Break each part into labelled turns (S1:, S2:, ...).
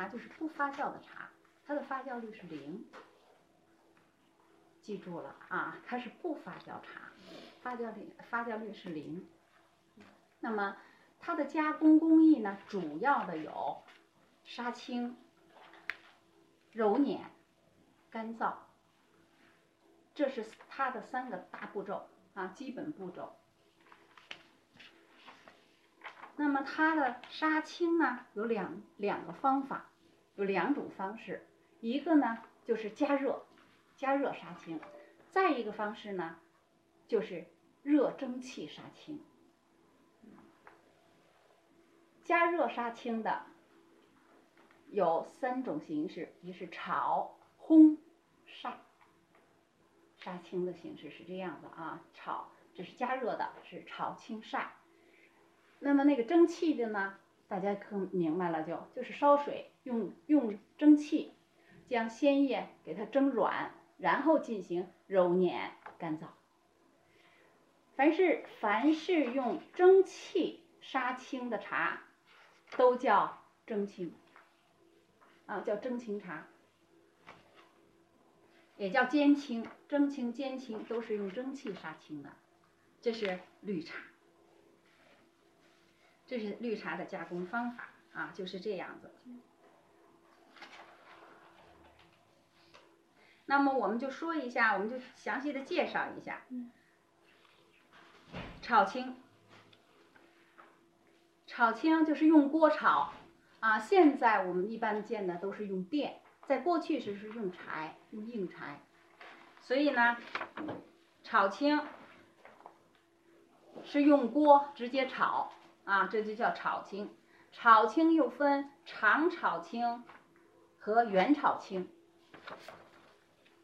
S1: 茶就是不发酵的茶，它的发酵率是零。记住了啊，它是不发酵茶，发酵率发酵率是零。那么它的加工工艺呢，主要的有杀青、揉捻、干燥，这是它的三个大步骤啊，基本步骤。那么它的杀青呢，有两两个方法，有两种方式，一个呢就是加热，加热杀青，再一个方式呢就是热蒸汽杀青。加热杀青的有三种形式，一是炒、烘、晒。杀青的形式是这样的啊，炒这是加热的，是炒、青、晒。那么那个蒸汽的呢，大家可明白了，就就是烧水，用用蒸汽将鲜叶给它蒸软，然后进行揉捻干燥。凡是凡是用蒸汽杀青的茶。都叫蒸青，啊，叫蒸青茶，也叫煎青、蒸青、煎青，都是用蒸汽杀青的。这是绿茶，这是绿茶的加工方法啊，就是这样子。那么我们就说一下，我们就详细的介绍一下，炒青。炒青就是用锅炒，啊，现在我们一般见的都是用电，在过去时是用柴，用硬柴，所以呢，炒青是用锅直接炒，啊，这就叫炒青。炒青又分长炒青和圆炒青。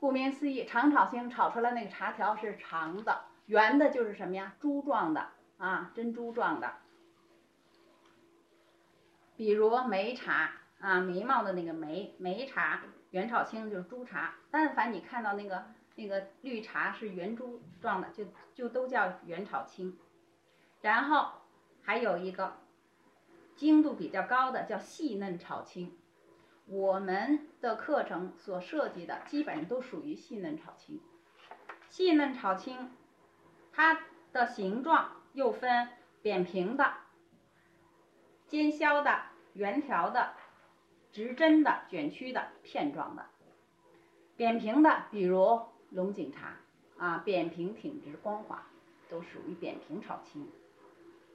S1: 顾名思义，长炒青炒出来那个茶条是长的，圆的就是什么呀？珠状的，啊，珍珠状的。比如眉茶啊，眉毛的那个眉眉茶，圆炒青就是珠茶。但凡你看到那个那个绿茶是圆珠状的，就就都叫圆炒青。然后还有一个精度比较高的叫细嫩炒青。我们的课程所涉及的基本上都属于细嫩炒青。细嫩炒青，它的形状又分扁平的。尖削的、圆条的、直针的、卷曲的、片状的、扁平的，比如龙井茶啊，扁平挺直光滑，都属于扁平炒青。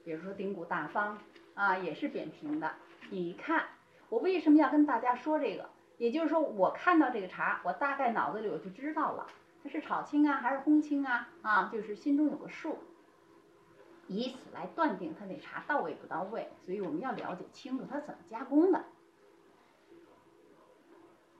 S1: 比如说顶骨大方啊，也是扁平的。你看，我为什么要跟大家说这个？也就是说，我看到这个茶，我大概脑子里我就知道了，它是炒青啊，还是烘青啊？啊，就是心中有个数。以此来断定它那茶到位不到位，所以我们要了解清楚它怎么加工的。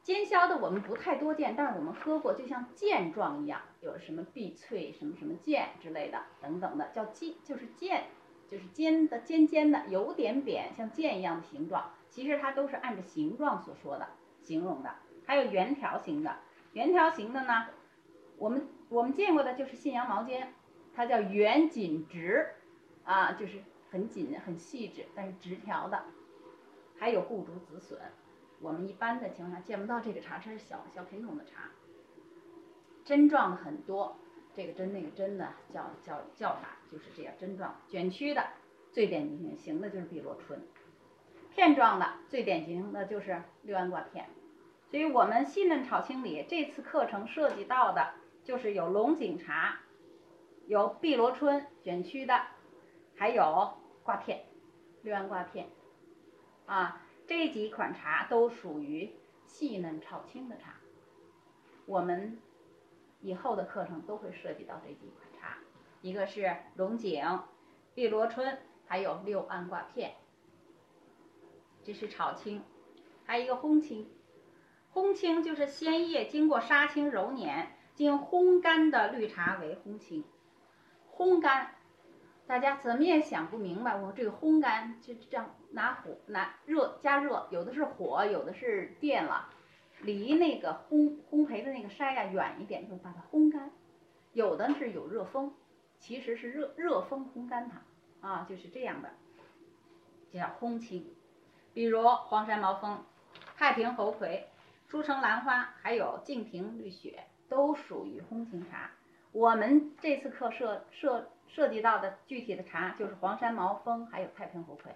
S1: 尖削的我们不太多见，但是我们喝过，就像剑状一样，有什么碧翠什么什么剑之类的等等的，叫剑，就是剑，就是尖的尖尖的，有点扁，像剑一样的形状。其实它都是按照形状所说的形容的。还有圆条形的，圆条形的呢，我们我们见过的就是信阳毛尖。它叫圆紧直，啊，就是很紧很细致，但是直条的。还有固竹紫笋，我们一般的情况下见不到这个茶，这是小小品种的茶。针状的很多，这个针那个针的叫叫叫法就是这样针状。卷曲的最典型型的就是碧螺春，片状的最典型的就是六安挂片。所以我们细嫩炒青里这次课程涉及到的就是有龙井茶。有碧螺春卷曲的，还有挂片，六安挂片，啊，这几款茶都属于细嫩炒青的茶。我们以后的课程都会涉及到这几款茶，一个是龙井、碧螺春，还有六安挂片，这是炒青，还有一个烘青。烘青就是鲜叶经过杀青揉捻，经烘干的绿茶为烘青。烘干，大家怎么也想不明白。我这个烘干就这样拿火拿热加热，有的是火，有的是电了，离那个烘烘焙的那个筛呀远一点，就把它烘干。有的是有热风，其实是热热风烘干它啊，就是这样的，叫烘青。比如黄山毛峰，太平猴魁、诸城兰花，还有敬亭绿雪，都属于烘青茶。我们这次课涉涉涉及到的具体的茶就是黄山毛峰，还有太平猴魁，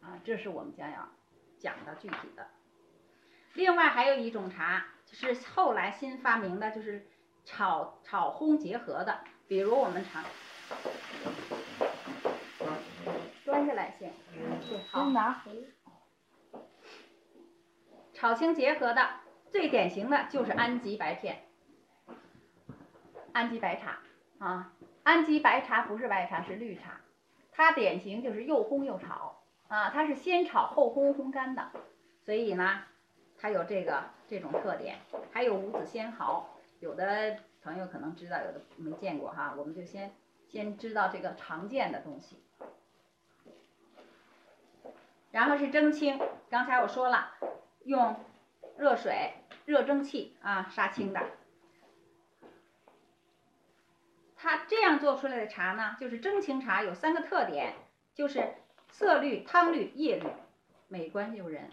S1: 啊，这是我们将要讲的具体的。另外还有一种茶就是后来新发明的，就是炒炒烘结合的，比如我们尝，端下来先，对，好，
S2: 拿回。
S1: 炒青结合的最典型的就是安吉白片。安吉白茶啊，安吉白茶不是白茶，是绿茶。它典型就是又烘又炒啊，它是先炒后烘烘干的，所以呢，它有这个这种特点。还有五子仙毫，有的朋友可能知道，有的没见过哈。我们就先先知道这个常见的东西。然后是蒸青，刚才我说了，用热水热蒸汽啊杀青的。它这样做出来的茶呢，就是蒸青茶，有三个特点，就是色绿、汤绿、叶绿，美观诱人，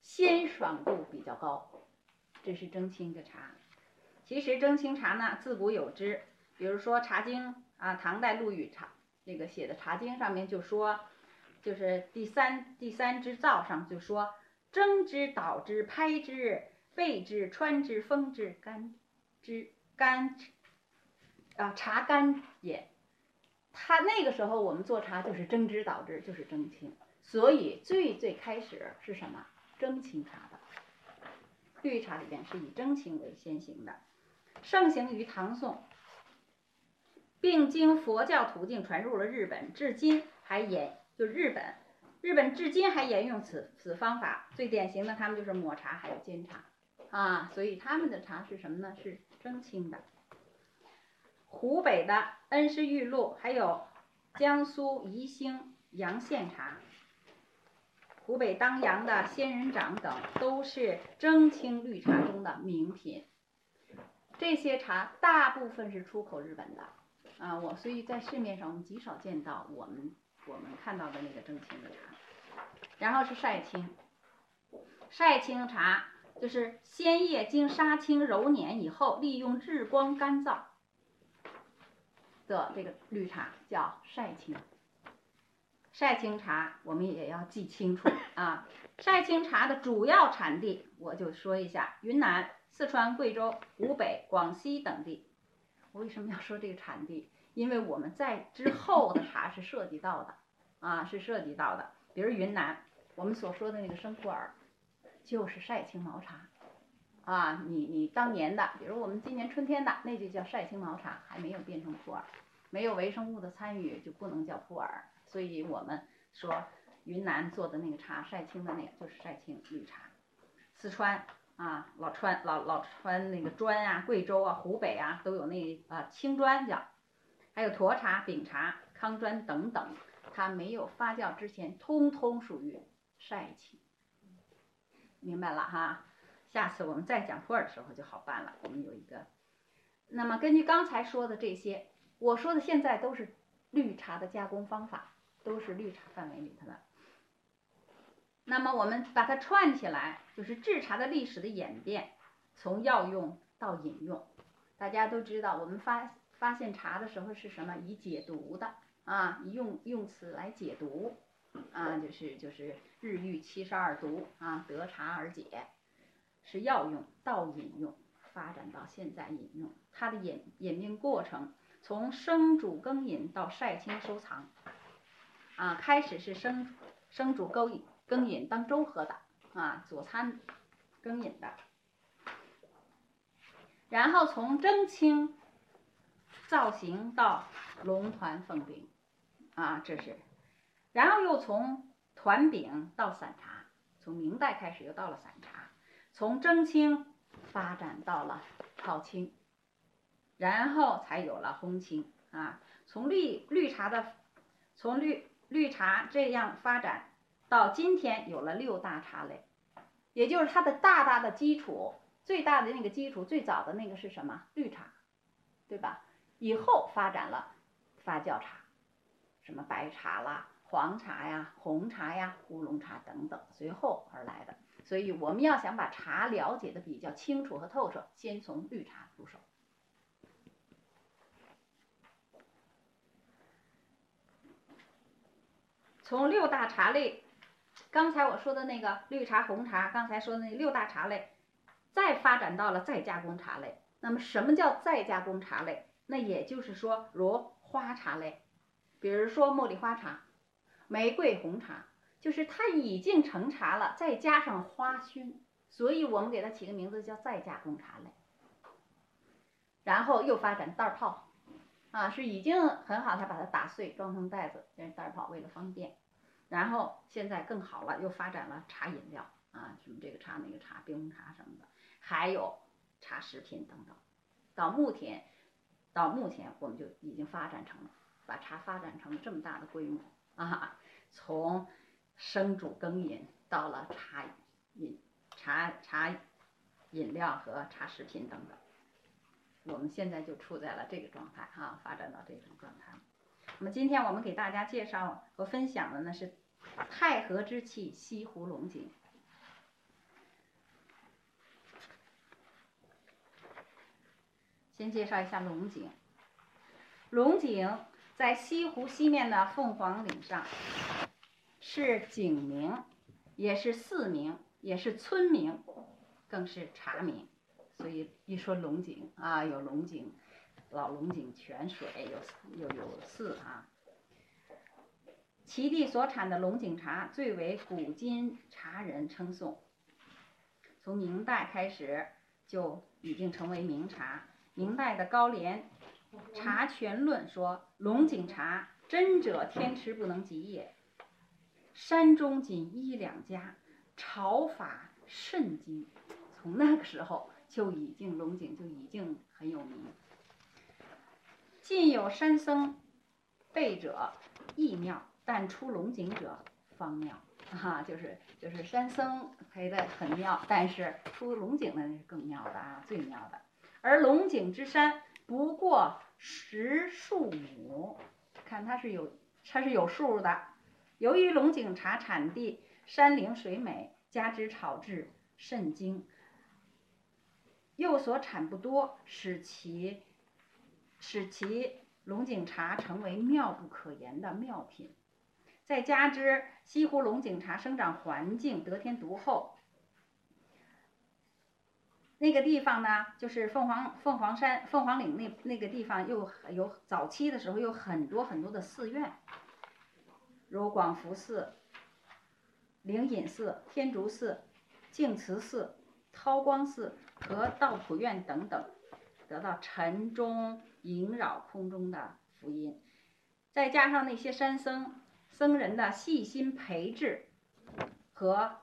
S1: 鲜爽度比较高，这是蒸青的茶。其实蒸青茶呢，自古有之，比如说《茶经》啊，唐代陆羽茶那个写的《茶经》上面就说，就是第三第三支灶上就说，蒸之、捣之、拍之、焙之、穿之、封之、干之、干。啊，茶干也，他那个时候我们做茶就是蒸之捣之，就是蒸青，所以最最开始是什么蒸青茶的，绿茶里边是以蒸青为先行的，盛行于唐宋，并经佛教途径传入了日本，至今还沿就日本，日本至今还沿用此此方法，最典型的他们就是抹茶还有煎茶。啊，所以他们的茶是什么呢？是蒸青的。湖北的恩施玉露，还有江苏宜兴阳县茶，湖北当阳的仙人掌等，都是蒸青绿茶中的名品。这些茶大部分是出口日本的啊，我所以在市面上我们极少见到我们我们看到的那个蒸青绿茶。然后是晒青，晒青茶就是鲜叶经杀青揉捻以后，利用日光干燥。的这个绿茶叫晒青，晒青茶我们也要记清楚啊。晒青茶的主要产地，我就说一下：云南、四川、贵州、湖北、广西等地。我为什么要说这个产地？因为我们在之后的茶是涉及到的啊，是涉及到的。比如云南，我们所说的那个生普洱，就是晒青毛茶啊。你你当年的，比如我们今年春天的，那就叫晒青毛茶，还没有变成普洱。没有微生物的参与就不能叫普洱，所以我们说云南做的那个茶晒青的那个就是晒青绿茶。四川啊，老川老老川那个砖啊，贵州啊，湖北啊都有那啊青砖叫，还有沱茶、饼茶、康砖等等，它没有发酵之前，通通属于晒青。明白了哈，下次我们再讲普洱的时候就好办了。我们有一个，那么根据刚才说的这些。我说的现在都是绿茶的加工方法，都是绿茶范围里头的。那么我们把它串起来，就是制茶的历史的演变，从药用到饮用。大家都知道，我们发发现茶的时候是什么？以解毒的啊，用用词来解毒啊，就是就是日遇七十二毒啊，得茶而解，是药用到饮用，发展到现在饮用，它的演演变过程。从生煮羹饮到晒青收藏，啊，开始是生生煮勾饮羹饮当粥喝的啊，佐餐羹饮的，然后从蒸青造型到龙团凤饼，啊，这是，然后又从团饼到散茶，从明代开始又到了散茶，从蒸青发展到了炒青。然后才有了烘青啊，从绿绿茶的，从绿绿茶这样发展到今天有了六大茶类，也就是它的大大的基础，最大的那个基础，最早的那个是什么？绿茶，对吧？以后发展了发酵茶，什么白茶啦、黄茶呀、红茶呀、乌龙茶等等，随后而来的。所以我们要想把茶了解的比较清楚和透彻，先从绿茶入手。从六大茶类，刚才我说的那个绿茶、红茶，刚才说的那六大茶类，再发展到了再加工茶类。那么什么叫再加工茶类？那也就是说，如花茶类，比如说茉莉花茶、玫瑰红茶，就是它已经成茶了，再加上花熏，所以我们给它起个名字叫再加工茶类。然后又发展袋泡，啊，是已经很好，他把它打碎装成袋子，这是袋泡，为了方便。然后现在更好了，又发展了茶饮料，啊，什么这个茶那个茶，冰红茶什么的，还有茶食品等等。到目前。到目前，我们就已经发展成了，把茶发展成了这么大的规模啊！从生煮羹饮到了茶饮、茶茶饮料和茶食品等等，我们现在就处在了这个状态啊，发展到这种状态。那么今天我们给大家介绍和分享的呢是太和之气西湖龙井。先介绍一下龙井。龙井在西湖西面的凤凰岭上，是景名，也是寺名，也是村名，更是茶名。所以一说龙井啊，有龙井、老龙井泉水，有有有寺啊。其地所产的龙井茶最为古今茶人称颂，从明代开始就已经成为名茶。明代的高廉《茶全论》说：“龙井茶真者天池不能及也，山中仅一两家，炒法甚精。”从那个时候就已经龙井就已经很有名。近有山僧背者亦妙，但出龙井者方妙。哈，就是就是山僧陪的很妙，但是出龙井的那是更妙的啊，最妙的。而龙井之山不过十数亩，看它是有它是有数的。由于龙井茶产地山灵水美，加之炒制甚精，又所产不多，使其使其龙井茶成为妙不可言的妙品。再加之西湖龙井茶生长环境得天独厚。那个地方呢，就是凤凰凤凰山凤凰岭那那个地方，又有早期的时候有很多很多的寺院，如广福寺、灵隐寺、天竺寺、净慈寺、韬光寺和道普院等等，得到晨钟萦绕空中的福音，再加上那些山僧僧人的细心培植和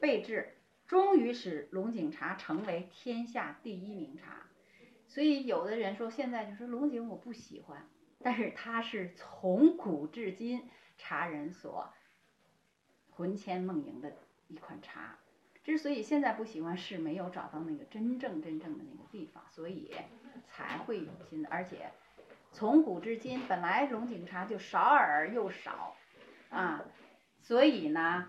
S1: 备制。终于使龙井茶成为天下第一名茶，所以有的人说现在就说龙井我不喜欢，但是它是从古至今茶人所魂牵梦萦的一款茶。之所以现在不喜欢，是没有找到那个真正真正的那个地方，所以才会有新的。而且从古至今，本来龙井茶就少而又少啊，所以呢。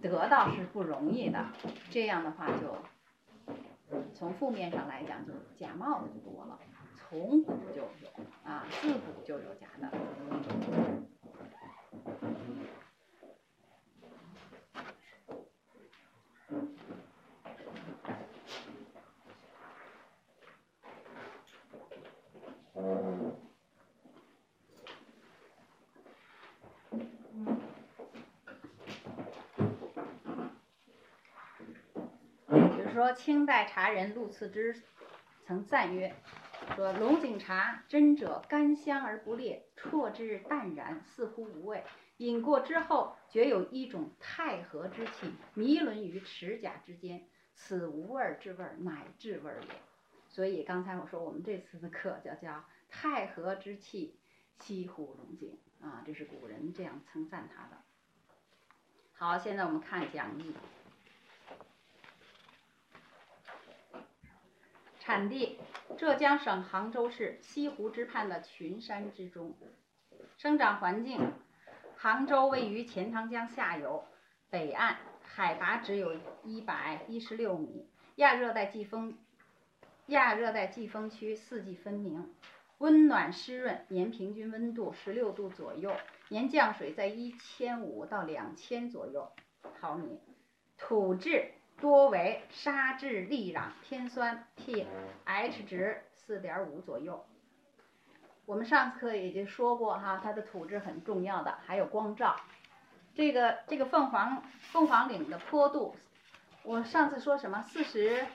S1: 得到是不容易的，这样的话就从负面上来讲，就假冒的就多了。从古就有啊，自古就有假的。比如说清代茶人陆次之曾赞曰：“说龙井茶真者甘香而不烈，啜之淡然，似乎无味。饮过之后，觉有一种太和之气，迷沦于齿甲之间，此无味之味，乃至味也。”所以刚才我说我们这次的课叫叫太和之气，西湖龙井啊，这是古人这样称赞它的。好，现在我们看讲义。产地：浙江省杭州市西湖之畔的群山之中。生长环境：杭州位于钱塘江下游，北岸，海拔只有一百一十六米，亚热带季风，亚热带季风区四季分明，温暖湿润，年平均温度十六度左右，年降水在一千五到两千左右毫米，土质多为沙质砾壤，偏酸，pH 值四点五左右。我们上次课已经说过哈，它的土质很重要的，还有光照。这个这个凤凰凤凰岭的坡度，我上次说什么四十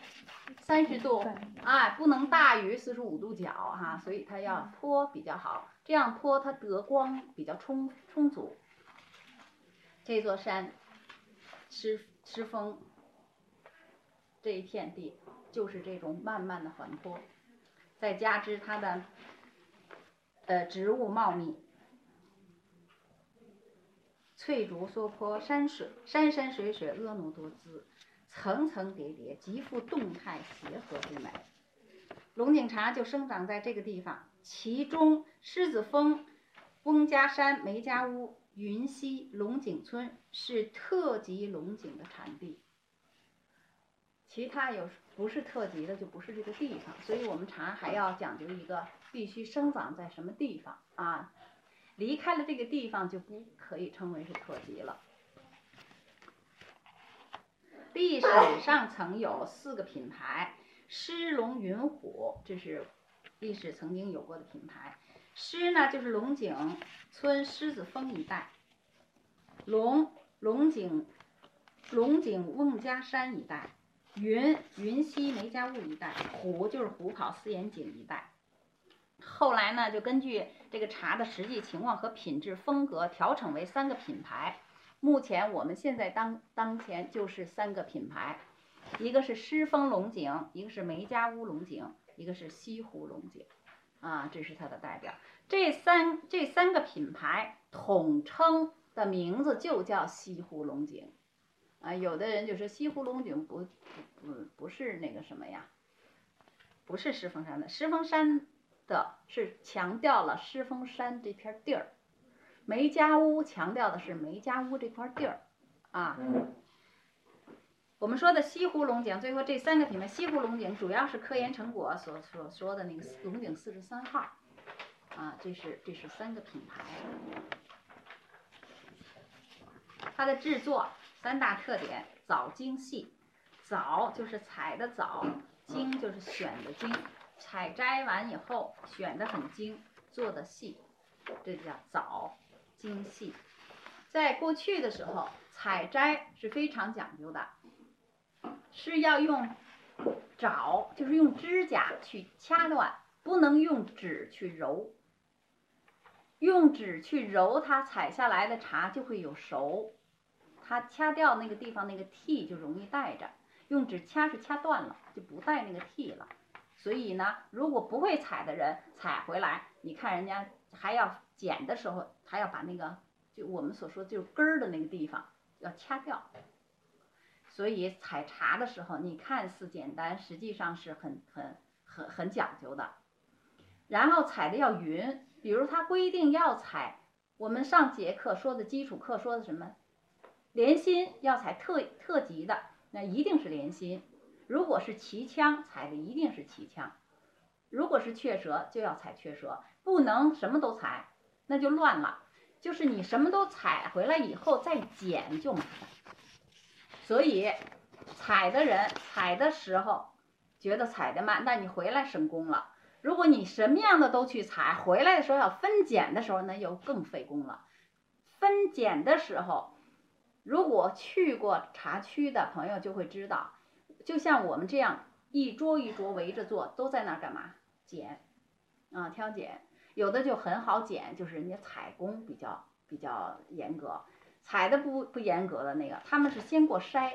S1: 三十度，哎，不能大于四十五度角哈，所以它要坡比较好，这样坡它得光比较充充足。这座山，狮狮峰，这一片地就是这种慢慢的缓坡，再加之它的呃植物茂密。翠竹娑坡，山水山山水水婀娜多姿，层层叠叠，极富动态协和之美。龙井茶就生长在这个地方，其中狮子峰、翁家山、梅家坞、云溪、龙井村是特级龙井的产地。其他有不是特级的，就不是这个地方。所以我们茶还要讲究一个，必须生长在什么地方啊？离开了这个地方，就不可以称为是特级了。历史上曾有四个品牌：狮、龙、云、虎，这是历史曾经有过的品牌。狮呢，就是龙井村狮子峰一带；龙，龙井龙井翁家山一带；云，云溪梅家坞一带；虎，就是虎跑四眼井一带。后来呢，就根据这个茶的实际情况和品质风格调整为三个品牌。目前我们现在当当前就是三个品牌，一个是狮峰龙井，一个是梅家坞龙井，一个是西湖龙井，啊，这是它的代表。这三这三个品牌统称的名字就叫西湖龙井，啊，有的人就说西湖龙井不不不不是那个什么呀，不是狮峰山的，狮峰山。的是强调了狮峰山这片地儿，梅家坞强调的是梅家坞这块地儿，啊，我们说的西湖龙井，最后这三个品牌，西湖龙井主要是科研成果所所说的那个龙井四十三号，啊，这是这是三个品牌，它的制作三大特点：早、精、细。早就是采的早，精就是选的精。采摘完以后，选的很精，做的细，这叫早精细。在过去的时候，采摘是非常讲究的，是要用爪，就是用指甲去掐断，不能用指去揉。用指去揉它采下来的茶就会有熟，它掐掉那个地方那个蒂就容易带着。用指掐是掐断了，就不带那个蒂了。所以呢，如果不会采的人采回来，你看人家还要剪的时候，还要把那个就我们所说就根儿的那个地方要掐掉。所以采茶的时候，你看似简单，实际上是很很很很讲究的。然后采的要匀，比如他规定要采，我们上节课说的基础课说的什么，连心要采特特级的，那一定是连心。如果是齐腔采的一定是齐腔，如果是雀舌就要采雀舌，不能什么都采，那就乱了。就是你什么都采回来以后再剪就麻烦。所以采的人采的时候觉得采的慢，那你回来省工了。如果你什么样的都去采，回来的时候要分拣的时候，那就更费工了。分拣的时候，如果去过茶区的朋友就会知道。就像我们这样一桌一桌围着坐，都在那儿干嘛？拣，啊，挑拣。有的就很好剪，就是人家采工比较比较严格，采的不不严格的那个，他们是先过筛。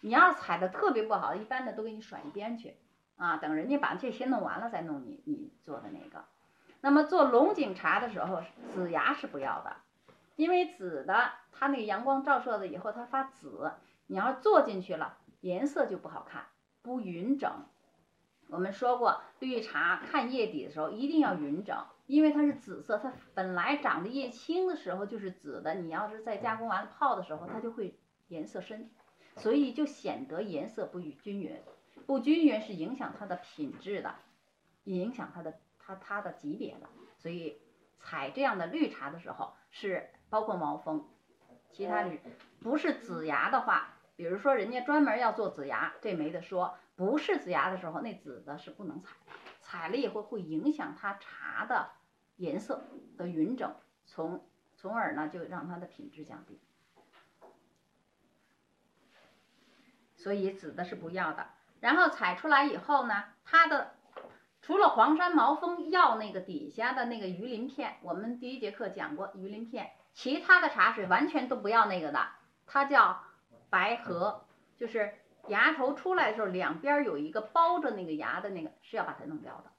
S1: 你要采的特别不好，一般的都给你甩一边去，啊，等人家把这些弄完了再弄你你做的那个。那么做龙井茶的时候，紫芽是不要的，因为紫的它那个阳光照射了以后它发紫，你要做进去了。颜色就不好看，不匀整。我们说过，绿茶看叶底的时候一定要匀整，因为它是紫色，它本来长的叶青的时候就是紫的。你要是在加工完了泡的时候，它就会颜色深，所以就显得颜色不均匀，不均匀是影响它的品质的，影响它的它它的级别的。所以采这样的绿茶的时候，是包括毛峰，其他绿不是紫芽的话，比如说人家专门要做紫芽，这没得说。不是紫芽的时候，那紫的是不能采，采了以后会影响它茶的颜色的匀整，从从而呢就让它的品质降低。所以紫的是不要的。然后采出来以后呢，它的除了黄山毛峰要那个底下的那个鱼鳞片，我们第一节课讲过鱼鳞片，其他的茶水完全都不要那个的，它叫白荷，就是。芽头出来的时候，两边有一个包着那个芽的那个是要把它弄掉的，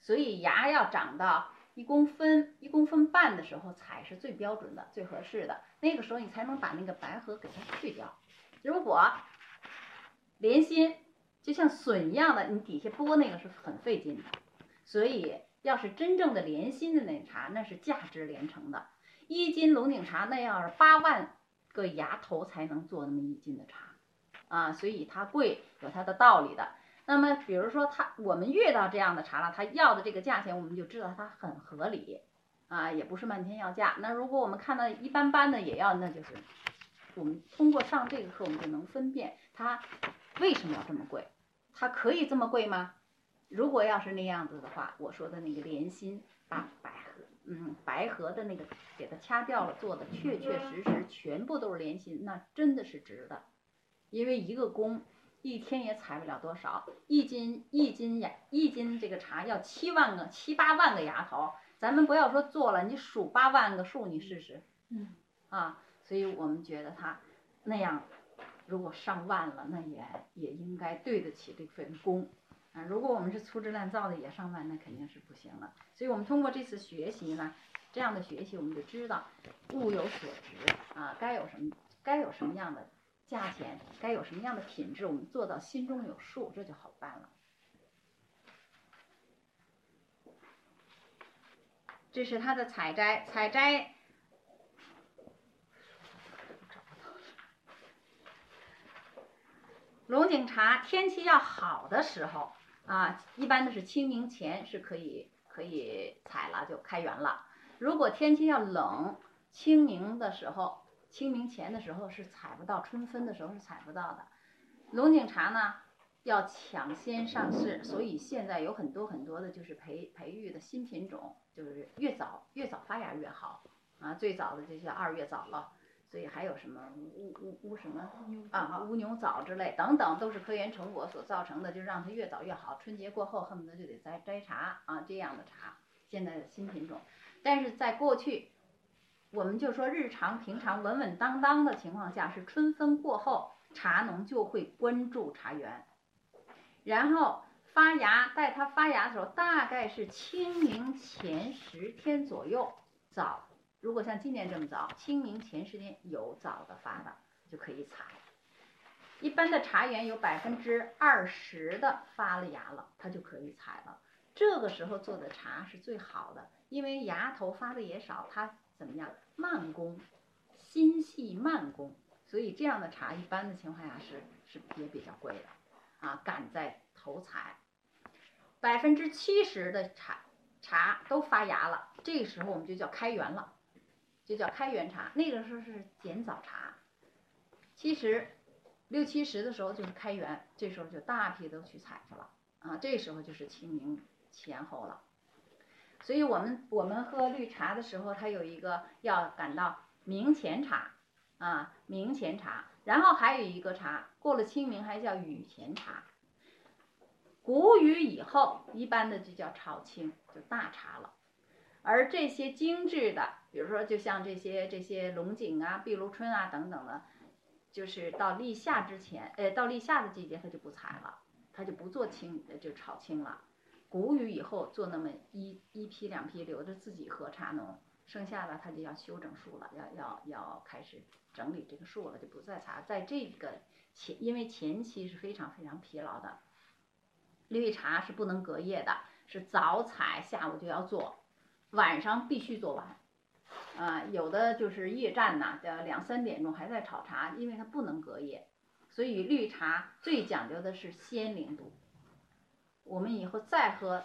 S1: 所以芽要长到一公分、一公分半的时候采是最标准的、最合适的。那个时候你才能把那个白核给它去掉。如果连心就像笋一样的，你底下剥那个是很费劲的。所以要是真正的连心的那茶，那是价值连城的。一斤龙井茶那要是八万个芽头才能做那么一斤的茶。啊，所以它贵有它的道理的。那么，比如说它我们遇到这样的茶了，它要的这个价钱，我们就知道它很合理，啊，也不是漫天要价。那如果我们看到一般般的也要，那就是我们通过上这个课，我们就能分辨它为什么要这么贵，它可以这么贵吗？如果要是那样子的话，我说的那个莲心把百合，嗯，白合的那个给它掐掉了，做的确确实实全部都是莲心，那真的是值的。因为一个工一天也采不了多少，一斤一斤芽一斤这个茶要七万个七八万个芽头，咱们不要说做了，你数八万个数你试试，
S2: 嗯，
S1: 啊，所以我们觉得他那样，如果上万了，那也也应该对得起这份工，啊，如果我们是粗制滥造的也上万，那肯定是不行了。所以我们通过这次学习呢，这样的学习我们就知道物有所值啊，该有什么该有什么样的。价钱该有什么样的品质，我们做到心中有数，这就好办了。这是它的采摘，采摘。龙井茶天气要好的时候啊，一般都是清明前是可以可以采了，就开园了。如果天气要冷，清明的时候。清明前的时候是采不到，春分的时候是采不到的。龙井茶呢要抢先上市，所以现在有很多很多的就是培培育的新品种，就是越早越早发芽越好啊。最早的就叫二月枣了，所以还有什么乌乌乌什么啊乌牛枣之类等等，都是科研成果所造成的，就让它越早越好。春节过后恨不得就得摘摘茶啊这样的茶，现在的新品种，但是在过去。我们就说日常平常稳稳当当的情况下，是春分过后，茶农就会关注茶园，然后发芽，待它发芽的时候，大概是清明前十天左右，早。如果像今年这么早，清明前十天有早的发的，就可以采。一般的茶园有百分之二十的发了芽了，它就可以采了。这个时候做的茶是最好的，因为芽头发的也少，它。怎么样？慢工，心细慢工，所以这样的茶一般的情况下是是也比较贵的，啊，赶在头采，百分之七十的茶茶都发芽了，这个时候我们就叫开园了，就叫开园茶。那个时候是捡早茶，其实六七十的时候就是开园，这时候就大批都去采去了，啊，这时候就是清明前后了。所以我们我们喝绿茶的时候，它有一个要赶到明前茶，啊，明前茶，然后还有一个茶，过了清明还叫雨前茶。谷雨以后，一般的就叫炒青，就大茶了。而这些精致的，比如说就像这些这些龙井啊、碧螺春啊等等的，就是到立夏之前，呃，到立夏的季节，它就不采了，它就不做青，就炒青了。谷雨以后做那么一一批两批留着自己喝茶农，剩下的他就要修整树了，要要要开始整理这个树了，就不再采。在这个前，因为前期是非常非常疲劳的，绿茶是不能隔夜的，是早采下午就要做，晚上必须做完，啊，有的就是夜战呐，叫两三点钟还在炒茶，因为它不能隔夜，所以绿茶最讲究的是鲜灵度。我们以后再喝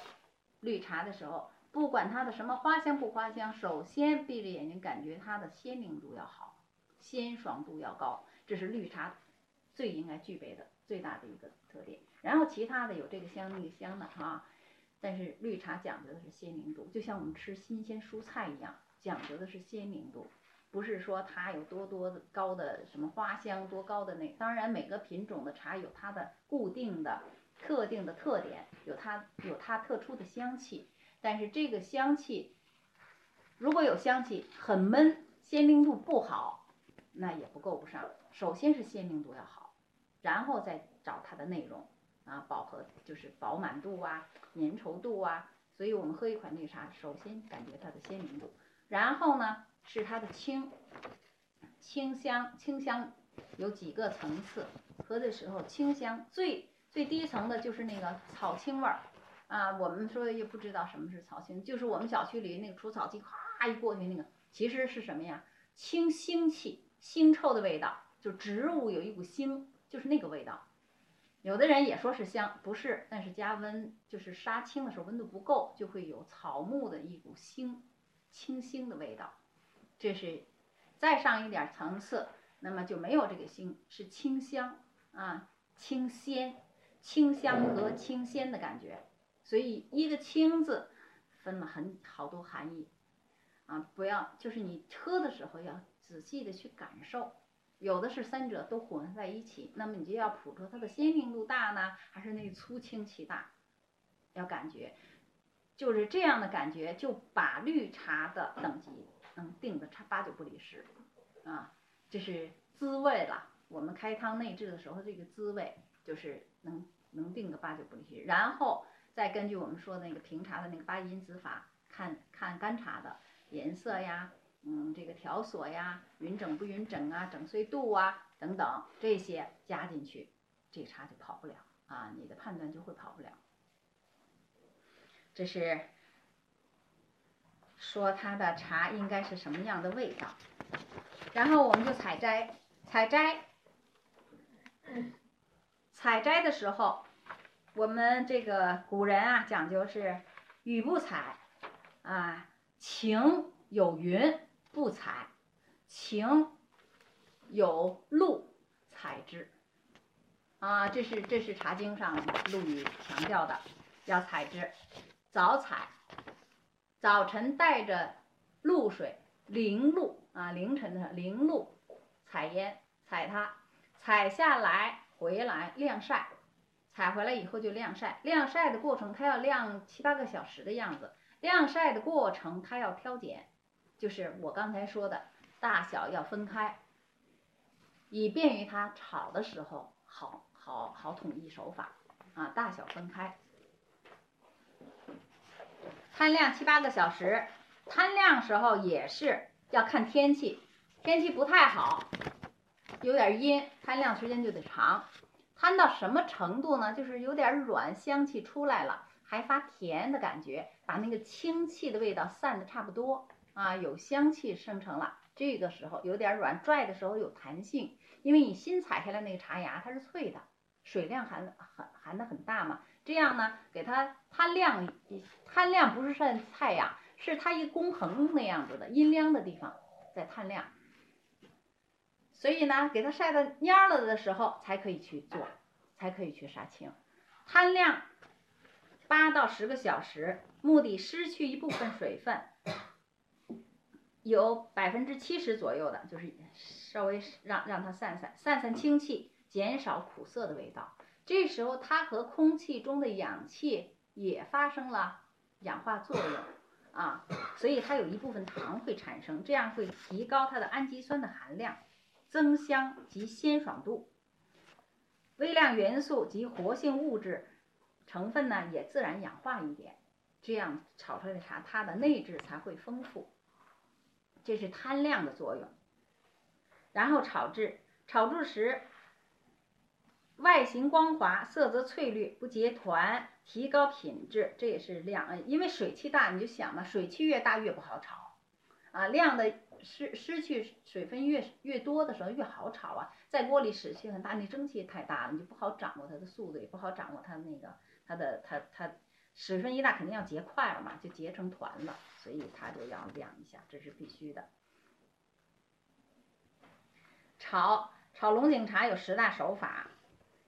S1: 绿茶的时候，不管它的什么花香不花香，首先闭着眼睛感觉它的鲜灵度要好，鲜爽度要高，这是绿茶最应该具备的最大的一个特点。然后其他的有这个香那个香的啊，但是绿茶讲究的是鲜灵度，就像我们吃新鲜蔬菜一样，讲究的是鲜灵度，不是说它有多多的高的什么花香多高的那。当然每个品种的茶有它的固定的。特定的特点有它有它特殊的香气，但是这个香气如果有香气很闷，鲜明度不好，那也不够不上。首先是鲜明度要好，然后再找它的内容啊，饱和就是饱满度啊，粘稠度啊。所以我们喝一款绿茶，首先感觉它的鲜明度，然后呢是它的清清香，清香有几个层次，喝的时候清香最。最低层的就是那个草青味儿，啊，我们说也不知道什么是草青，就是我们小区里那个除草机，咵一过去那个，其实是什么呀？清腥气、腥臭的味道，就植物有一股腥，就是那个味道。有的人也说是香，不是，但是加温就是杀青的时候温度不够，就会有草木的一股腥、清腥的味道。这是再上一点层次，那么就没有这个腥，是清香啊，清鲜。清香和清鲜的感觉，所以一个“清”字分了很好多含义啊！不要就是你喝的时候要仔细的去感受，有的是三者都混合在一起，那么你就要捕捉它的鲜明度大呢，还是那粗清气大？要感觉，就是这样的感觉，就把绿茶的等级能定的差八九不离十啊！这是滋味了。我们开汤内制的时候，这个滋味。就是能能定个八九不离十，然后再根据我们说的那个评茶的那个八因子法，看看干茶的颜色呀，嗯，这个条索呀，匀整不匀整啊，整碎度啊等等这些加进去，这茶就跑不了啊，你的判断就会跑不了。这是说它的茶应该是什么样的味道，然后我们就采摘，采摘。采摘的时候，我们这个古人啊讲究是雨不采，啊晴有云不采，晴有露采之，啊这是这是《茶经》上陆羽强调的，要采之，早采，早晨带着露水零露啊凌晨的零露采烟采它，采下来。回来晾晒，采回来以后就晾晒。晾晒的过程，它要晾七八个小时的样子。晾晒的过程，它要挑拣，就是我刚才说的，大小要分开，以便于它炒的时候好好好统一手法啊。大小分开，摊晾七八个小时。摊晾时候也是要看天气，天气不太好。有点阴，摊晾时间就得长，摊到什么程度呢？就是有点软，香气出来了，还发甜的感觉，把那个清气的味道散的差不多啊，有香气生成了。这个时候有点软，拽的时候有弹性，因为你新采下来那个茶芽它是脆的，水量含含含的很大嘛。这样呢，给它摊晾，摊晾不是晒太阳，是它一公横那样子的阴凉的地方在摊晾。所以呢，给它晒的蔫了的时候，才可以去做，才可以去杀青。摊晾八到十个小时，目的失去一部分水分，有百分之七十左右的，就是稍微让让它散散散散清气，减少苦涩的味道。这时候它和空气中的氧气也发生了氧化作用啊，所以它有一部分糖会产生，这样会提高它的氨基酸的含量。增香及鲜爽度，微量元素及活性物质成分呢也自然氧化一点，这样炒出来的茶它的内质才会丰富。这是摊晾的作用。然后炒制，炒制时外形光滑，色泽翠绿，不结团，提高品质。这也是量，因为水气大，你就想嘛，水气越大越不好炒啊，晾的失失去水分越越多的时候越好炒啊，在锅里使气很大，那蒸汽太大了，你就不好掌握它的速度，也不好掌握它那个它的它它水分一大肯定要结块了嘛，就结成团了，所以它就要晾一下，这是必须的。炒炒龙井茶有十大手法，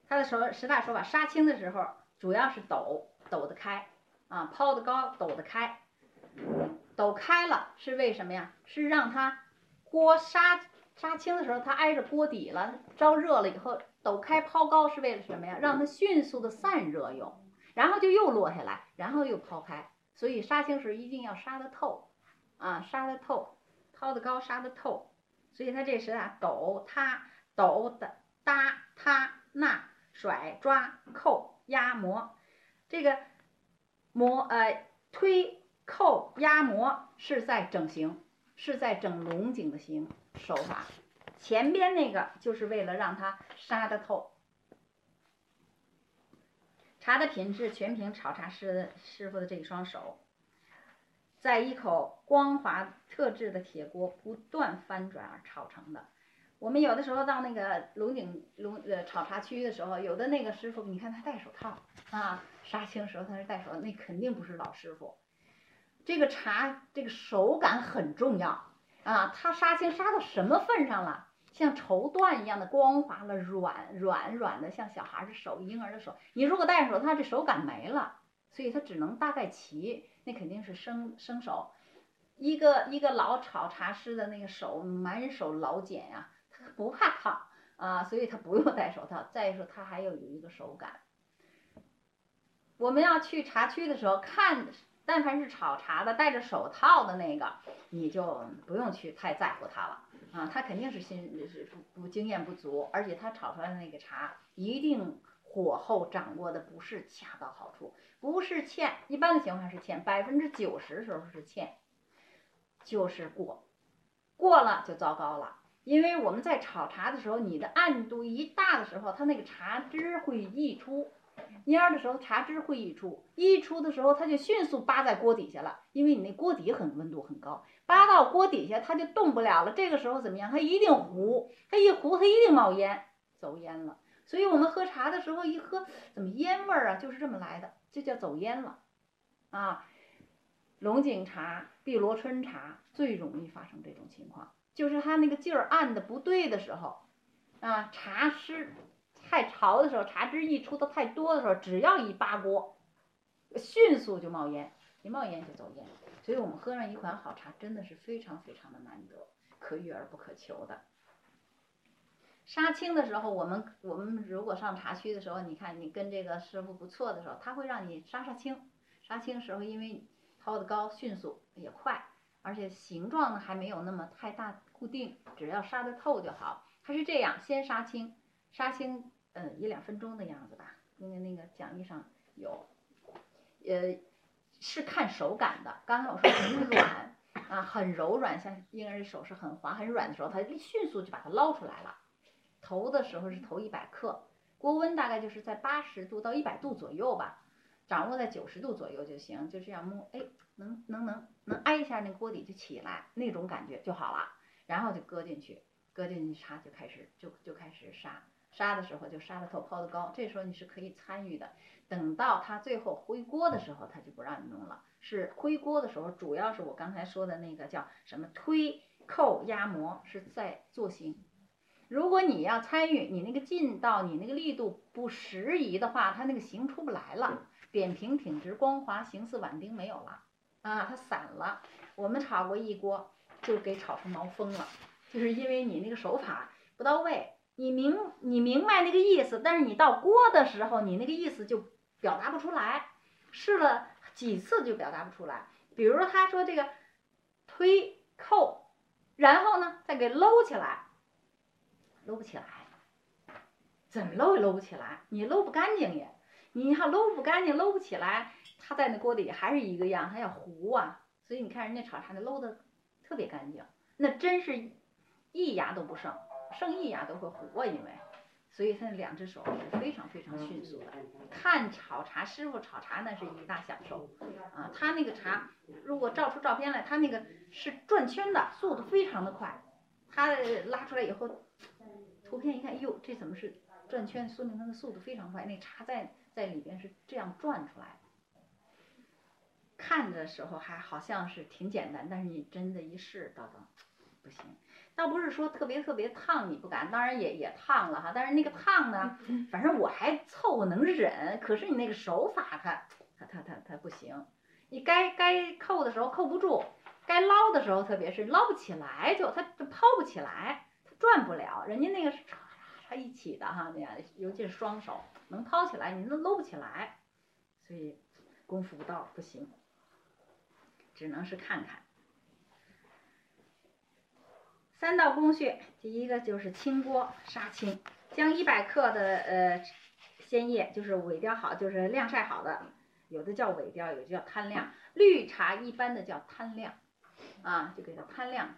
S1: 它的手十大手法，杀青的时候主要是抖抖得开啊，抛得高，抖得开。抖开了是为什么呀？是让它锅杀杀青的时候，它挨着锅底了，着热了以后抖开抛高是为了什么呀？让它迅速的散热用，然后就又落下来，然后又抛开。所以杀青时一定要杀得透啊，杀得透，抛得高，杀得透。所以它这时啊，抖它抖的搭它那甩抓扣压磨，这个磨呃推。扣压模是在整形，是在整龙井的形手法。前边那个就是为了让它杀得透。茶的品质全凭炒茶师师傅的这一双手，在一口光滑特制的铁锅不断翻转而炒成的。我们有的时候到那个龙井龙呃炒茶区的时候，有的那个师傅，你看他戴手套啊，杀青时候他是戴手套，那肯定不是老师傅。这个茶这个手感很重要啊，它杀青杀到什么份上了？像绸缎一样的光滑了，软软软的，像小孩的手，婴儿的手。你如果戴上手套，这手感没了，所以它只能大概齐，那肯定是生生手。一个一个老炒茶师的那个手满手老茧呀，他不怕烫啊，所以他不用戴手套。再说他还要有一个手感。我们要去茶区的时候看。但凡是炒茶的戴着手套的那个，你就不用去太在乎他了啊，他肯定是新是不不经验不足，而且他炒出来的那个茶一定火候掌握的不是恰到好处，不是欠，一般的情况是欠，百分之九十时候是欠，就是过，过了就糟糕了，因为我们在炒茶的时候，你的暗度一大的时候，它那个茶汁会溢出。蔫儿的时候，茶汁会溢出，溢出的时候，它就迅速扒在锅底下了，因为你那锅底很温度很高，扒到锅底下，它就动不了了。这个时候怎么样？它一定糊，它一糊，它一定冒烟，走烟了。所以我们喝茶的时候一喝，怎么烟味儿啊？就是这么来的，就叫走烟了。啊，龙井茶、碧螺春茶最容易发生这种情况，就是它那个劲儿按的不对的时候，啊，茶湿。太潮的时候，茶汁溢出的太多的时候，只要一扒锅，迅速就冒烟，一冒烟就走烟。所以我们喝上一款好茶，真的是非常非常的难得，可遇而不可求的。杀青的时候，我们我们如果上茶区的时候，你看你跟这个师傅不错的时候，他会让你杀杀青。杀青时候，因为掏的高，迅速也快，而且形状呢还没有那么太大固定，只要杀的透就好。它是这样，先杀青，杀青。嗯，一两分钟的样子吧，因为那个讲义上有，呃，是看手感的。刚才我说很软啊，很柔软，像婴儿的手是很滑很软的时候，它迅速就把它捞出来了。投的时候是投一百克，锅温大概就是在八十度到一百度左右吧，掌握在九十度左右就行。就这样摸，哎，能能能能挨一下那锅底就起来，那种感觉就好了。然后就搁进去，搁进去茶就开始就就开始杀。杀的时候就杀的头抛的高，这时候你是可以参与的。等到他最后回锅的时候，他就不让你弄了。是回锅的时候，主要是我刚才说的那个叫什么推扣压磨是在做形。如果你要参与，你那个劲道，你那个力度不适宜的话，它那个形出不来了，扁平挺直光滑，形似碗丁没有了啊，它散了。我们炒过一锅，就给炒成毛峰了，就是因为你那个手法不到位。你明你明白那个意思，但是你到锅的时候，你那个意思就表达不出来。试了几次就表达不出来。比如他说这个推扣，然后呢再给搂起来，搂不起来，怎么搂也搂不起来。你搂不干净也，你要搂不干净，搂不起来，它在那锅底还是一个样，它要糊啊。所以你看人家炒菜那搂的特别干净，那真是一牙都不剩。剩一牙都会糊啊，因为，所以他两只手是非常非常迅速的。看炒茶师傅炒茶那是一大享受啊，他那个茶如果照出照片来，他那个是转圈的，速度非常的快。他拉出来以后，图片一看，哟，这怎么是转圈？说明他的速度非常快，那茶在在里边是这样转出来。看的时候还好像是挺简单，但是你真的一试，倒倒不行。倒不是说特别特别烫你不敢，当然也也烫了哈。但是那个烫呢，反正我还凑合能忍。可是你那个手法，它它它它它不行。你该该扣的时候扣不住，该捞的时候，特别是捞不起来，就它它抛不起来，它转不了。人家那个是一起的哈，那样尤其是双手能抛起来，你那搂不起来，所以功夫不到不行，只能是看看。三道工序，第一个就是清锅杀青，将一百克的呃鲜叶，就是萎凋好，就是晾晒好的，有的叫萎凋，有的叫摊晾。绿茶一般的叫摊晾，啊，就给它摊晾。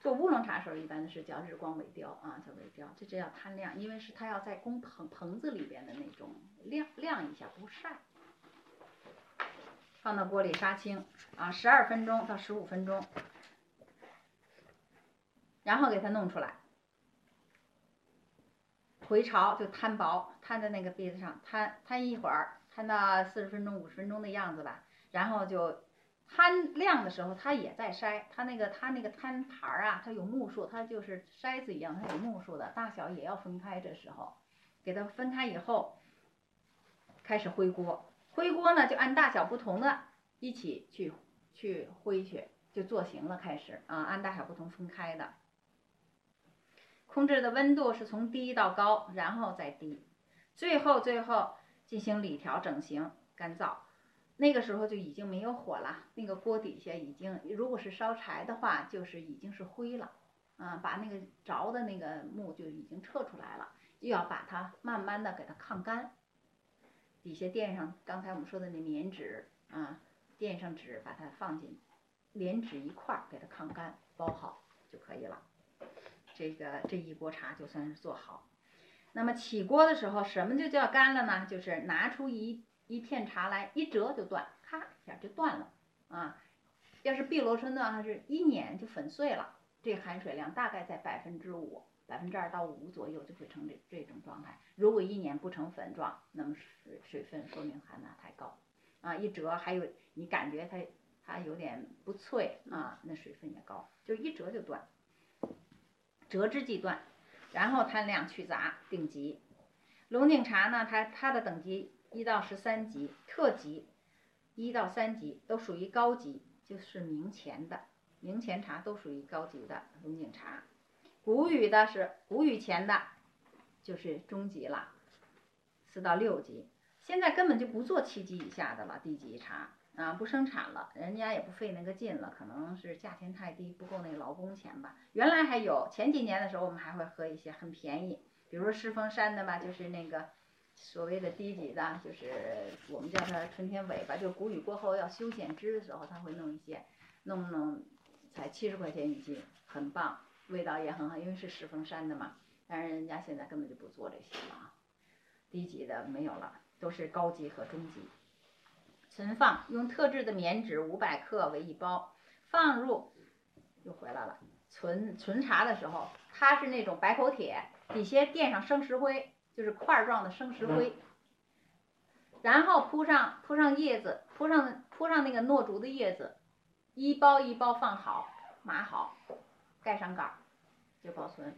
S1: 做乌龙茶时候，一般的是叫日光萎凋啊，叫萎凋，这这叫摊晾，因为是它要在工棚棚子里边的那种晾晾一下，不晒。放到锅里杀青啊，十二分钟到十五分钟。然后给它弄出来，回潮就摊薄，摊在那个篦子上，摊摊一会儿，摊到四十分钟、五十分钟的样子吧。然后就摊晾的时候，它也在筛，它那个它那个摊盘儿啊，它有目数，它就是筛子一样，它有目数的，大小也要分开。这时候给它分开以后，开始回锅，回锅呢就按大小不同的一起去去回去，就做形了。开始啊，按大小不同分开的。控制的温度是从低到高，然后再低，最后最后进行理调整形干燥，那个时候就已经没有火了，那个锅底下已经如果是烧柴的话，就是已经是灰了，啊，把那个着的那个木就已经撤出来了，又要把它慢慢的给它炕干，底下垫上刚才我们说的那棉纸啊，垫上纸把它放进，连纸一块儿给它炕干包好就可以了。这个这一锅茶就算是做好，那么起锅的时候，什么就叫干了呢？就是拿出一一片茶来，一折就断，咔一下就断了啊。要是碧螺春呢，它是一碾就粉碎了。这含水量大概在百分之五，百分之二到五左右就会成这这种状态。如果一碾不成粉状，那么水水分说明含钠太高啊。一折还有你感觉它它有点不脆啊，那水分也高，就一折就断。折枝即断，然后摊晾去杂定级。龙井茶呢，它它的等级一到十三级，特级一到三级都属于高级，就是明前的明前茶都属于高级的龙井茶。谷雨的是谷雨前的，就是中级了，四到六级。现在根本就不做七级以下的了，低级茶。啊，不生产了，人家也不费那个劲了，可能是价钱太低，不够那个劳工钱吧。原来还有前几年的时候，我们还会喝一些很便宜，比如说狮峰山的吧，就是那个所谓的低级的，就是我们叫它春天尾巴，就谷雨过后要修剪枝的时候，他会弄一些，弄弄才七十块钱一斤，很棒，味道也很好，因为是狮峰山的嘛。但是人家现在根本就不做这些了啊，低级的没有了，都是高级和中级。存放用特制的棉纸五百克为一包，放入又回来了。存存茶的时候，它是那种白口铁，底下垫上生石灰，就是块状的生石灰，然后铺上铺上叶子，铺上铺上那个糯竹的叶子，一包一包放好码好，盖上盖儿就保存。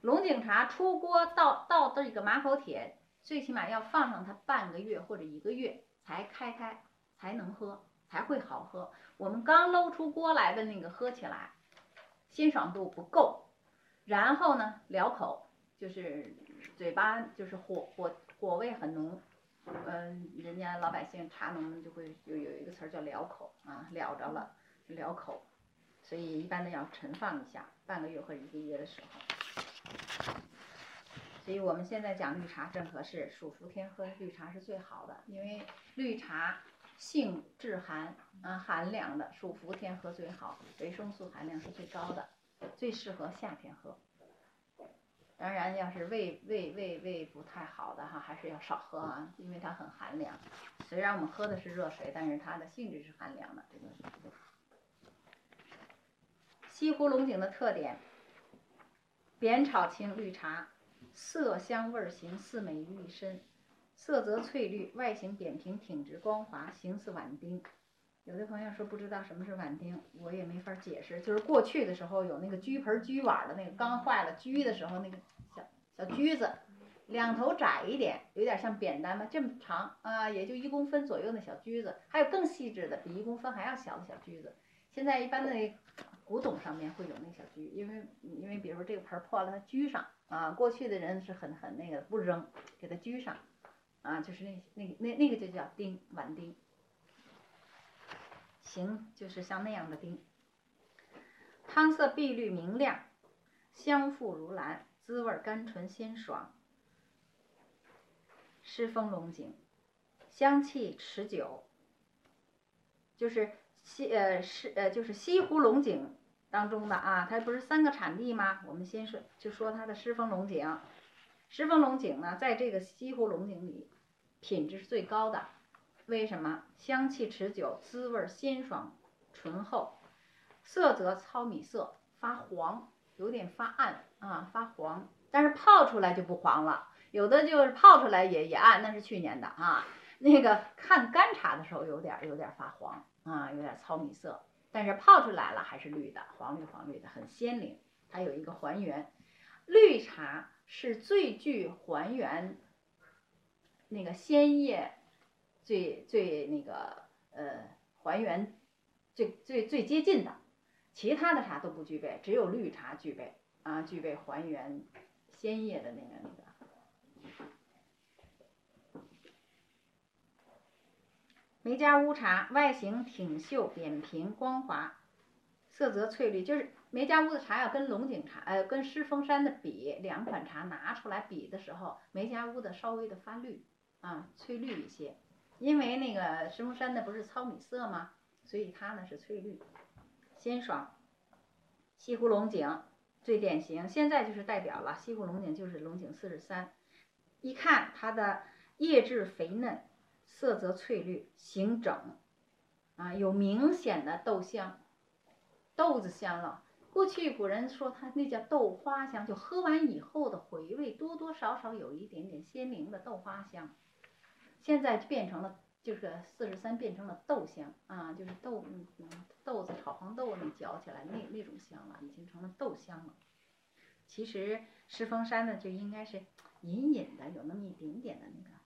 S1: 龙井茶出锅倒倒这个马口铁，最起码要放上它半个月或者一个月才开开。才能喝，才会好喝。我们刚搂出锅来的那个喝起来，鲜爽度不够，然后呢，撩口，就是嘴巴就是火火火味很浓，嗯，人家老百姓茶农就会有有一个词儿叫撩口啊，撩着了，撩口，所以一般的要陈放一下，半个月或者一个月的时候。所以我们现在讲绿茶正合适，暑伏天喝绿茶是最好的，因为绿茶。性质寒，啊，寒凉的暑伏天喝最好，维生素含量是最高的，最适合夏天喝。当然，要是胃胃胃胃不太好的哈，还是要少喝啊，因为它很寒凉。虽然我们喝的是热水，但是它的性质是寒凉的。这个西湖龙井的特点：扁炒青绿茶，色香味形似美于一身，色泽翠绿，外形扁平挺直光滑，形似碗丁。有的朋友说不知道什么是碗丁，我也没法解释。就是过去的时候有那个居盆、居碗的那个缸坏了，居的时候那个小小居子，两头窄一点，有点像扁担吧，这么长啊，也就一公分左右的小居子。还有更细致的，比一公分还要小的小居子。现在一般的古董上面会有那小居，因为因为比如说这个盆破了，它居上啊。过去的人是很很那个不扔，给它居上啊，就是那那那那个就叫丁碗丁。形就是像那样的丁，汤色碧绿明亮，香馥如兰，滋味甘醇鲜爽。狮峰龙井，香气持久。就是西呃是呃就是西湖龙井当中的啊，它不是三个产地吗？我们先说就说它的狮峰龙井，狮峰龙井呢，在这个西湖龙井里，品质是最高的。为什么香气持久，滋味鲜爽醇厚，色泽糙米色，发黄，有点发暗啊，发黄。但是泡出来就不黄了，有的就是泡出来也也暗，那是去年的啊。那个看干茶的时候有点有点发黄啊，有点糙米色，但是泡出来了还是绿的，黄绿黄绿的，很鲜灵。它有一个还原，绿茶是最具还原那个鲜叶。最最那个呃还原最最最接近的，其他的茶都不具备，只有绿茶具备啊，具备还原鲜叶的那个那个。梅家乌茶外形挺秀扁平光滑，色泽翠绿，就是梅家乌的茶要跟龙井茶呃跟狮峰山的比，两款茶拿出来比的时候，梅家乌的稍微的发绿啊翠绿一些。因为那个狮峰山的不是糙米色吗？所以它呢是翠绿，鲜爽。西湖龙井最典型，现在就是代表了西湖龙井就是龙井四十三。一看它的叶质肥嫩，色泽翠绿，形整，啊，有明显的豆香，豆子香了。过去古人说它那叫豆花香，就喝完以后的回味多多少少有一点点鲜灵的豆花香。现在就变成了，就是四十三变成了豆香啊，就是豆嗯豆子炒黄豆你嚼起来那那种香了，已经成了豆香了。其实石峰山呢就应该是隐隐的有那么一点点的那个，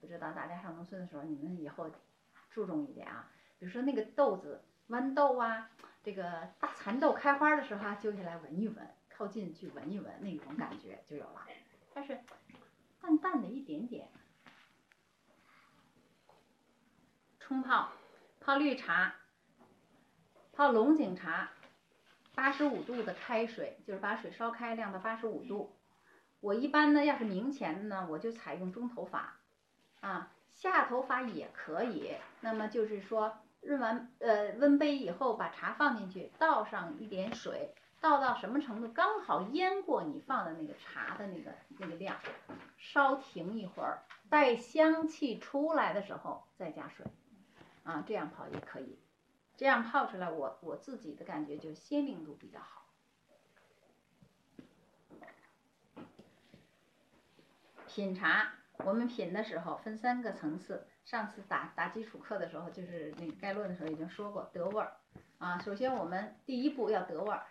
S1: 不知道大家上农村的时候你们以后注重一点啊，比如说那个豆子豌豆啊，这个大蚕豆开花的时候啊，揪下来闻一闻，靠近去闻一闻那种感觉就有了，它是淡淡的一点点。冲泡，泡绿茶，泡龙井茶，八十五度的开水，就是把水烧开，晾到八十五度。我一般呢，要是明前的呢，我就采用中头法，啊，下头发也可以。那么就是说，润完呃温杯以后，把茶放进去，倒上一点水，倒到什么程度，刚好淹过你放的那个茶的那个那个量，稍停一会儿，待香气出来的时候再加水。啊，这样泡也可以，这样泡出来，我我自己的感觉就鲜明度比较好。品茶，我们品的时候分三个层次。上次打打基础课的时候，就是那个概论的时候已经说过得味儿。啊，首先我们第一步要得味儿，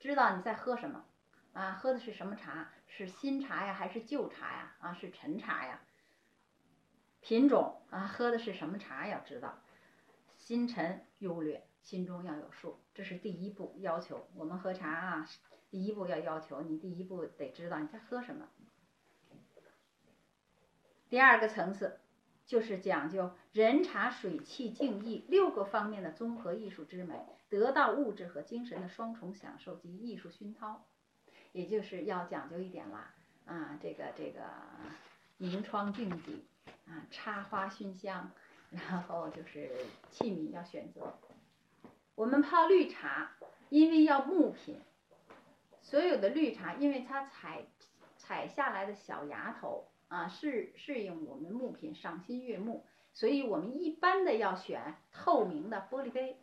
S1: 知道你在喝什么，啊，喝的是什么茶，是新茶呀还是旧茶呀？啊，是陈茶呀？品种啊，喝的是什么茶要知道。新陈优劣，心中要有数，这是第一步要求。我们喝茶啊，第一步要要求你，第一步得知道你在喝什么。第二个层次就是讲究人茶水气静意六个方面的综合艺术之美，得到物质和精神的双重享受及艺术熏陶，也就是要讲究一点啦啊，这个这个明窗净几啊，插花熏香。然后就是器皿要选择，我们泡绿茶，因为要木品，所有的绿茶，因为它采采下来的小芽头啊，适适应我们木品赏心悦目，所以我们一般的要选透明的玻璃杯，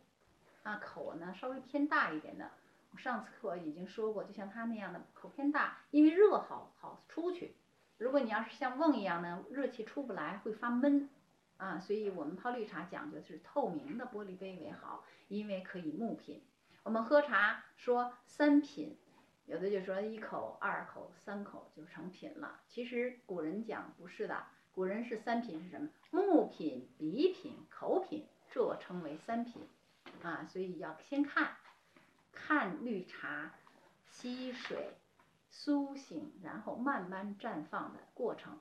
S1: 啊，口呢稍微偏大一点的。我上次课已经说过，就像它那样的口偏大，因为热好好出去。如果你要是像瓮一样的热气出不来，会发闷，啊，所以我们泡绿茶讲究是透明的玻璃杯为好，因为可以木品。我们喝茶说三品。有的就说一口、二口、三口就成品了。其实古人讲不是的，古人是三品是什么？木品、笔品、口品，这称为三品啊。所以要先看，看绿茶吸水、苏醒，然后慢慢绽放的过程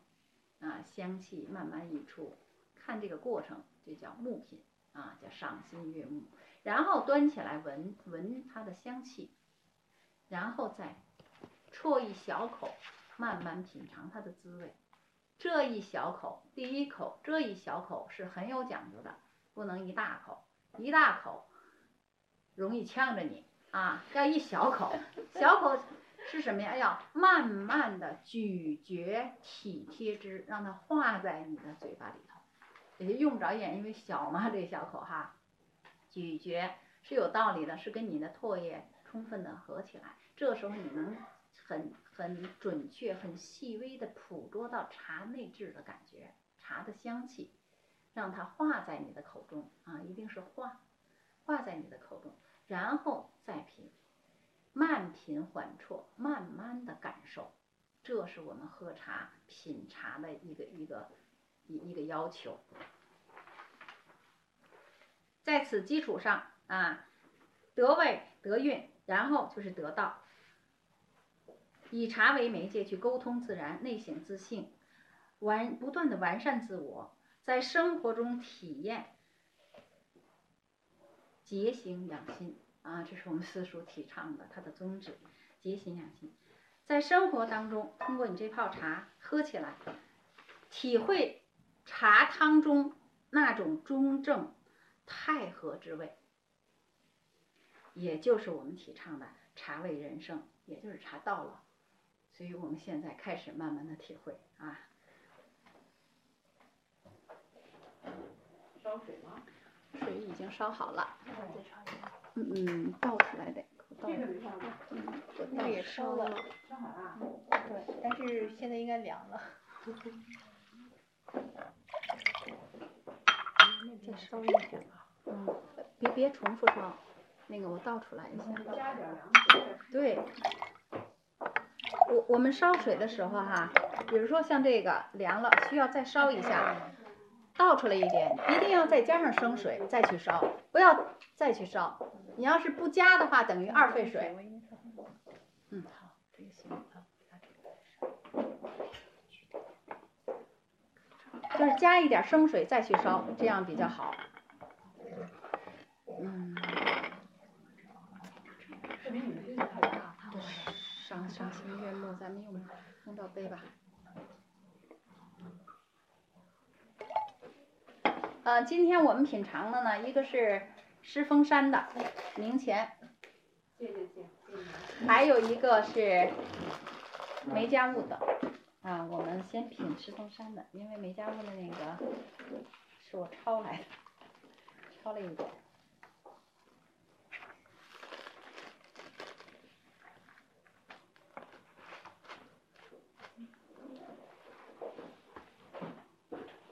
S1: 啊，香气慢慢溢出，看这个过程就叫木品啊，叫赏心悦目。然后端起来闻闻它的香气。然后再啜一小口，慢慢品尝它的滋味。这一小口，第一口，这一小口是很有讲究的，不能一大口，一大口容易呛着你啊。要一小口，小口是什么呀？要慢慢的咀嚼，体贴之，让它化在你的嘴巴里头。也就用不着咽，因为小嘛，这小口哈，咀嚼是有道理的，是跟你的唾液充分的合起来。这时候你能很很准确、很细微的捕捉到茶内质的感觉，茶的香气，让它化在你的口中啊，一定是化，化在你的口中，然后再品，慢品缓啜，慢慢的感受，这是我们喝茶品茶的一个一个一一个要求。在此基础上啊，得味得韵，然后就是得道。以茶为媒介去沟通自然，内省自性，完不断的完善自我，在生活中体验节行养心啊，这是我们私塾提倡的，它的宗旨，节行养心，在生活当中，通过你这泡茶喝起来，体会茶汤中那种中正太和之味，也就是我们提倡的茶味人生，也就是茶道了。所以我们现在开始慢慢的体会啊。
S2: 烧水吗？
S1: 水已经烧好了。嗯嗯，倒出来的。
S2: 这个没烧
S1: 嗯，
S3: 那也烧了。
S2: 烧好了。
S3: 对，但是现在应该凉了。
S1: 再烧一点吧。嗯，别别重复烧，那个我倒出来一下。
S2: 加点凉水。
S1: 对。我我们烧水的时候哈，比如说像这个凉了，需要再烧一下，倒出来一点，一定要再加上生水再去烧，不要再去烧。你要是不加的话，等于二沸水。嗯，好，这个行啊。就是加一点生水再去烧，这样比较好。嗯。赏赏心悦目，咱们用用到杯吧。呃，今天我们品尝的呢，一个是狮峰山的明前，
S2: 谢谢谢谢。
S1: 还有一个是梅家坞的，啊，我们先品狮峰山的，因为梅家坞的那个是我抄来的，抄了一点。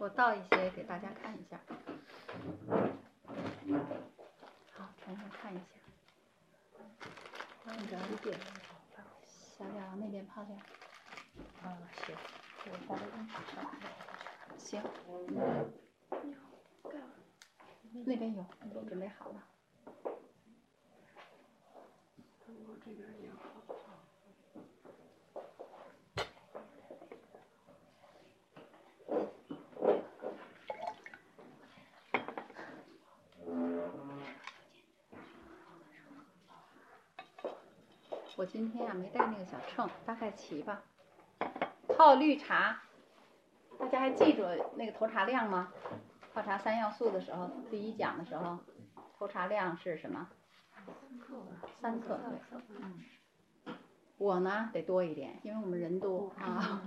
S1: 我倒一些给大家看一下，好，重新看一下，那个一点，小点往那边泡点，
S3: 啊行，我放在冰水上，
S1: 行，那边有，都准备好了。
S2: 我这边也
S1: 我今天呀没带那个小秤，大概齐吧。泡绿茶，大家还记住那个投茶量吗？泡茶三要素的时候，第一讲的时候，投茶量是什么？三克。三克，对。嗯。我呢得多一点，因为我们人多啊。